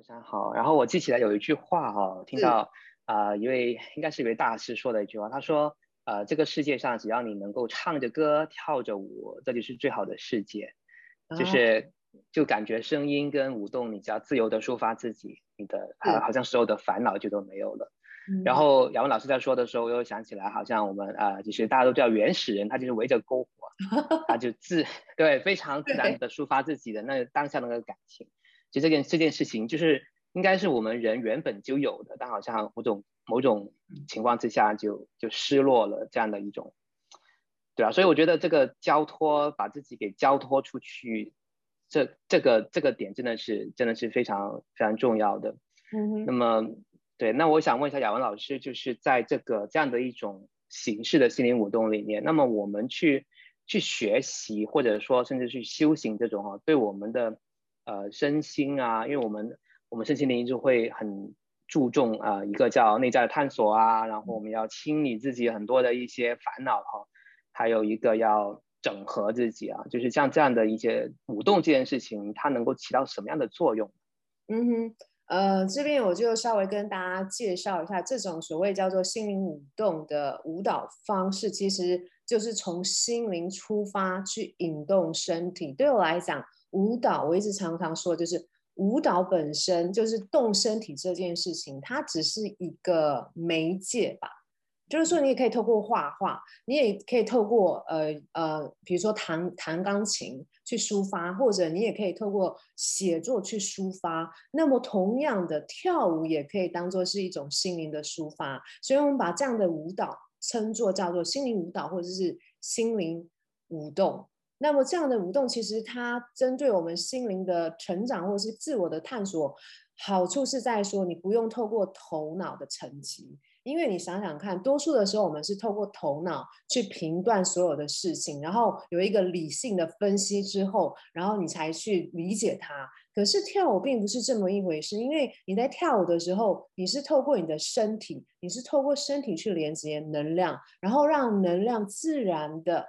非常好。然后我记起来有一句话哈、哦，听到啊、呃、一位应该是一位大师说的一句话，他说呃这个世界上只要你能够唱着歌跳着舞，这就是最好的世界，哦、就是就感觉声音跟舞动，你只要自由的抒发自己，你的啊好像所有的烦恼就都没有了。然后雅文老师在说的时候，我又想起来，好像我们啊、呃，就是大家都叫原始人，他就是围着篝火，他就自对非常自然的抒发自己的那当下的那个感情。其实这件这件事情，就是应该是我们人原本就有的，但好像某种某种情况之下就就失落了这样的一种，对啊，所以我觉得这个交托，把自己给交托出去，这这个这个点真的是真的是非常非常重要的。嗯，那么。对，那我想问一下雅文老师，就是在这个这样的一种形式的心灵舞动里面，那么我们去去学习，或者说甚至去修行这种哈，对我们的呃身心啊，因为我们我们身心灵就会很注重啊、一个叫内在的探索啊，然后我们要清理自己很多的一些烦恼哈，还有一个要整合自己啊，就是像这样的一些舞动这件事情，它能够起到什么样的作用？嗯哼。呃，这边我就稍微跟大家介绍一下，这种所谓叫做心灵舞动的舞蹈方式，其实就是从心灵出发去引动身体。对我来讲，舞蹈我一直常常说，就是舞蹈本身就是动身体这件事情，它只是一个媒介吧。就是说，你也可以透过画画，你也可以透过呃呃，比如说弹弹钢琴去抒发，或者你也可以透过写作去抒发。那么，同样的，跳舞也可以当做是一种心灵的抒发。所以，我们把这样的舞蹈称作叫做心灵舞蹈，或者是心灵舞动。那么，这样的舞动其实它针对我们心灵的成长，或者是自我的探索，好处是在说你不用透过头脑的层级。因为你想想看，多数的时候我们是透过头脑去评断所有的事情，然后有一个理性的分析之后，然后你才去理解它。可是跳舞并不是这么一回事，因为你在跳舞的时候，你是透过你的身体，你是透过身体去连接能量，然后让能量自然的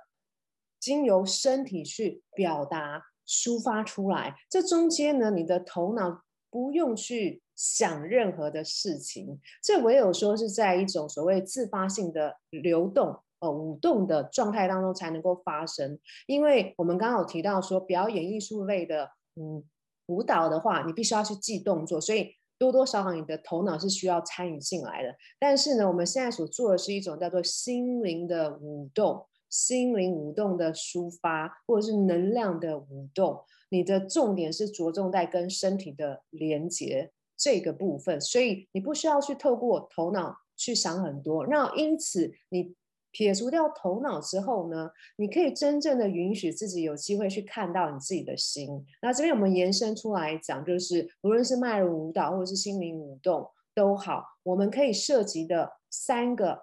经由身体去表达、抒发出来。这中间呢，你的头脑不用去。想任何的事情，这唯有说是在一种所谓自发性的流动、呃舞动的状态当中才能够发生。因为我们刚刚有提到说，表演艺术类的嗯舞蹈的话，你必须要去记动作，所以多多少少你的头脑是需要参与进来的。但是呢，我们现在所做的是一种叫做心灵的舞动、心灵舞动的抒发，或者是能量的舞动。你的重点是着重在跟身体的连接。这个部分，所以你不需要去透过头脑去想很多。那因此，你撇除掉头脑之后呢，你可以真正的允许自己有机会去看到你自己的心。那这边我们延伸出来讲，就是无论是脉轮舞蹈或者是心灵舞动都好，我们可以涉及的三个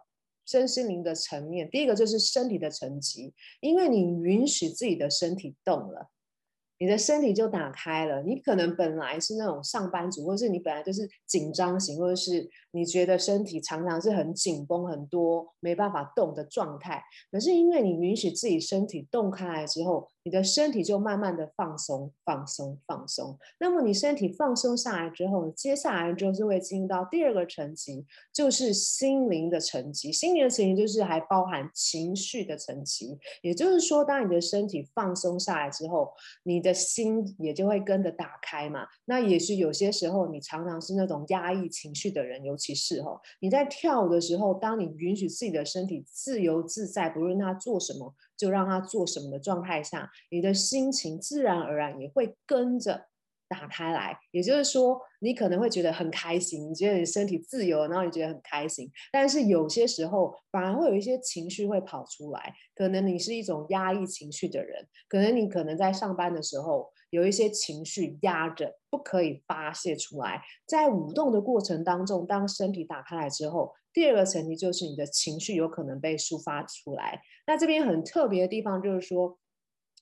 身心灵的层面。第一个就是身体的层级，因为你允许自己的身体动了。你的身体就打开了，你可能本来是那种上班族，或者是你本来就是紧张型，或者是你觉得身体常常是很紧绷、很多没办法动的状态。可是因为你允许自己身体动开来之后，你的身体就慢慢的放松、放松、放松。那么你身体放松下来之后，接下来就是会进入到第二个层级，就是心灵的层级。心灵的层级就是还包含情绪的层级。也就是说，当你的身体放松下来之后，你的心也就会跟着打开嘛。那也是有些时候，你常常是那种压抑情绪的人，尤其是哦，你在跳舞的时候，当你允许自己的身体自由自在，不论他做什么，就让他做什么的状态下，你的心情自然而然也会跟着。打开来，也就是说，你可能会觉得很开心，你觉得你身体自由，然后你觉得很开心。但是有些时候，反而会有一些情绪会跑出来。可能你是一种压抑情绪的人，可能你可能在上班的时候有一些情绪压着，不可以发泄出来。在舞动的过程当中，当身体打开来之后，第二个层级就是你的情绪有可能被抒发出来。那这边很特别的地方就是说，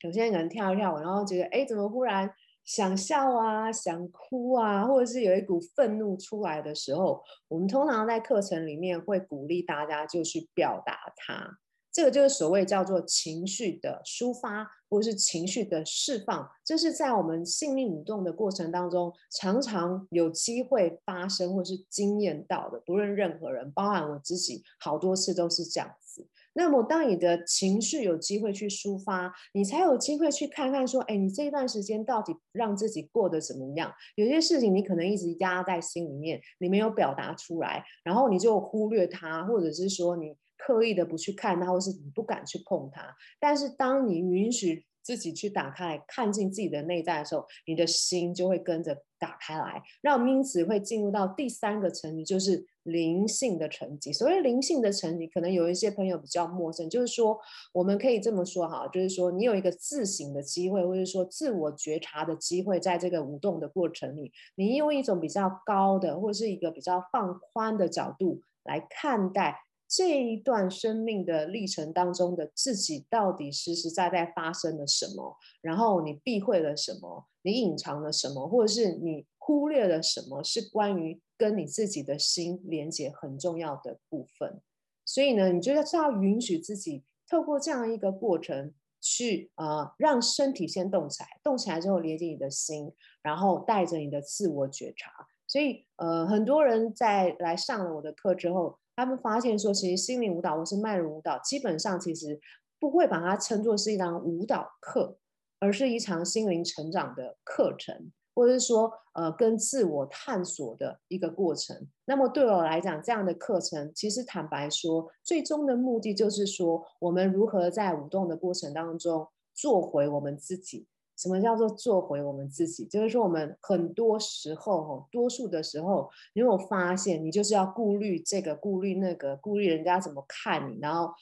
有些人可能跳一跳，然后觉得，哎，怎么忽然？想笑啊，想哭啊，或者是有一股愤怒出来的时候，我们通常在课程里面会鼓励大家就去表达它。这个就是所谓叫做情绪的抒发，或是情绪的释放，这是在我们性命舞动的过程当中，常常有机会发生或是经验到的。不论任何人，包含我自己，好多次都是这样子。那么，当你的情绪有机会去抒发，你才有机会去看看说，哎，你这一段时间到底让自己过得怎么样？有些事情你可能一直压在心里面，你没有表达出来，然后你就忽略它，或者是说你。刻意的不去看它，或是你不敢去碰它。但是当你允许自己去打开看进自己的内在的时候，你的心就会跟着打开来，让我们因此会进入到第三个层级，就是灵性的层级。所谓灵性的层级，可能有一些朋友比较陌生，就是说我们可以这么说哈，就是说你有一个自省的机会，或者说自我觉察的机会，在这个舞动的过程里，你用一种比较高的，或是一个比较放宽的角度来看待。这一段生命的历程当中的自己，到底实实在在发生了什么？然后你避讳了什么？你隐藏了什么？或者是你忽略了什么？是关于跟你自己的心连接很重要的部分。所以呢，你就要允许自己透过这样一个过程去呃，让身体先动起来，动起来之后连接你的心，然后带着你的自我觉察。所以呃，很多人在来上了我的课之后。他们发现说，其实心灵舞蹈或是脉轮舞蹈，基本上其实不会把它称作是一堂舞蹈课，而是一场心灵成长的课程，或者是说，呃，跟自我探索的一个过程。那么对我来讲，这样的课程，其实坦白说，最终的目的就是说，我们如何在舞动的过程当中做回我们自己。什么叫做做回我们自己？就是说，我们很多时候，多数的时候，你有发现，你就是要顾虑这个，顾虑那个，顾虑人家怎么看你，然后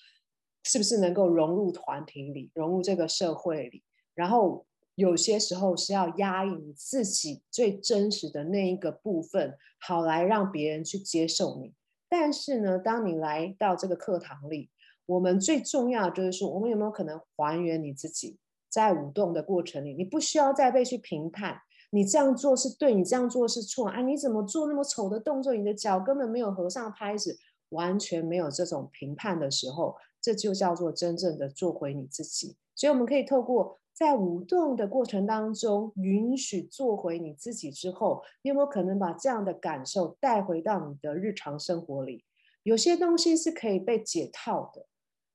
是不是能够融入团体里，融入这个社会里？然后有些时候是要压抑你自己最真实的那一个部分，好来让别人去接受你。但是呢，当你来到这个课堂里，我们最重要的就是说，我们有没有可能还原你自己？在舞动的过程里，你不需要再被去评判，你这样做是对，你这样做是错啊？你怎么做那么丑的动作？你的脚根本没有合上拍子，完全没有这种评判的时候，这就叫做真正的做回你自己。所以我们可以透过在舞动的过程当中，允许做回你自己之后，你有没有可能把这样的感受带回到你的日常生活里？有些东西是可以被解套的。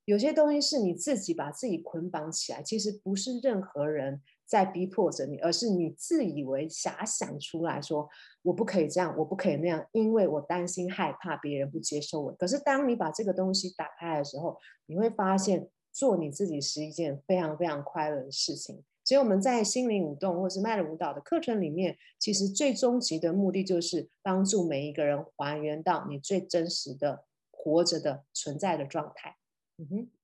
有些东西是你自己把自己捆绑起来，其实不是任何人在逼迫着你，而是你自以为遐想出来说，我不可以这样，我不可以那样，因为我担心害怕别人不接受我。可是当你把这个东西打开的时候，你会发现做你自己是一件非常非常快乐的事情。所以我们在心灵舞动或是脉轮舞蹈的课程里面，其实最终极的目的就是帮助每一个人还原到你最真实的活着的存在的状态。嗯哼。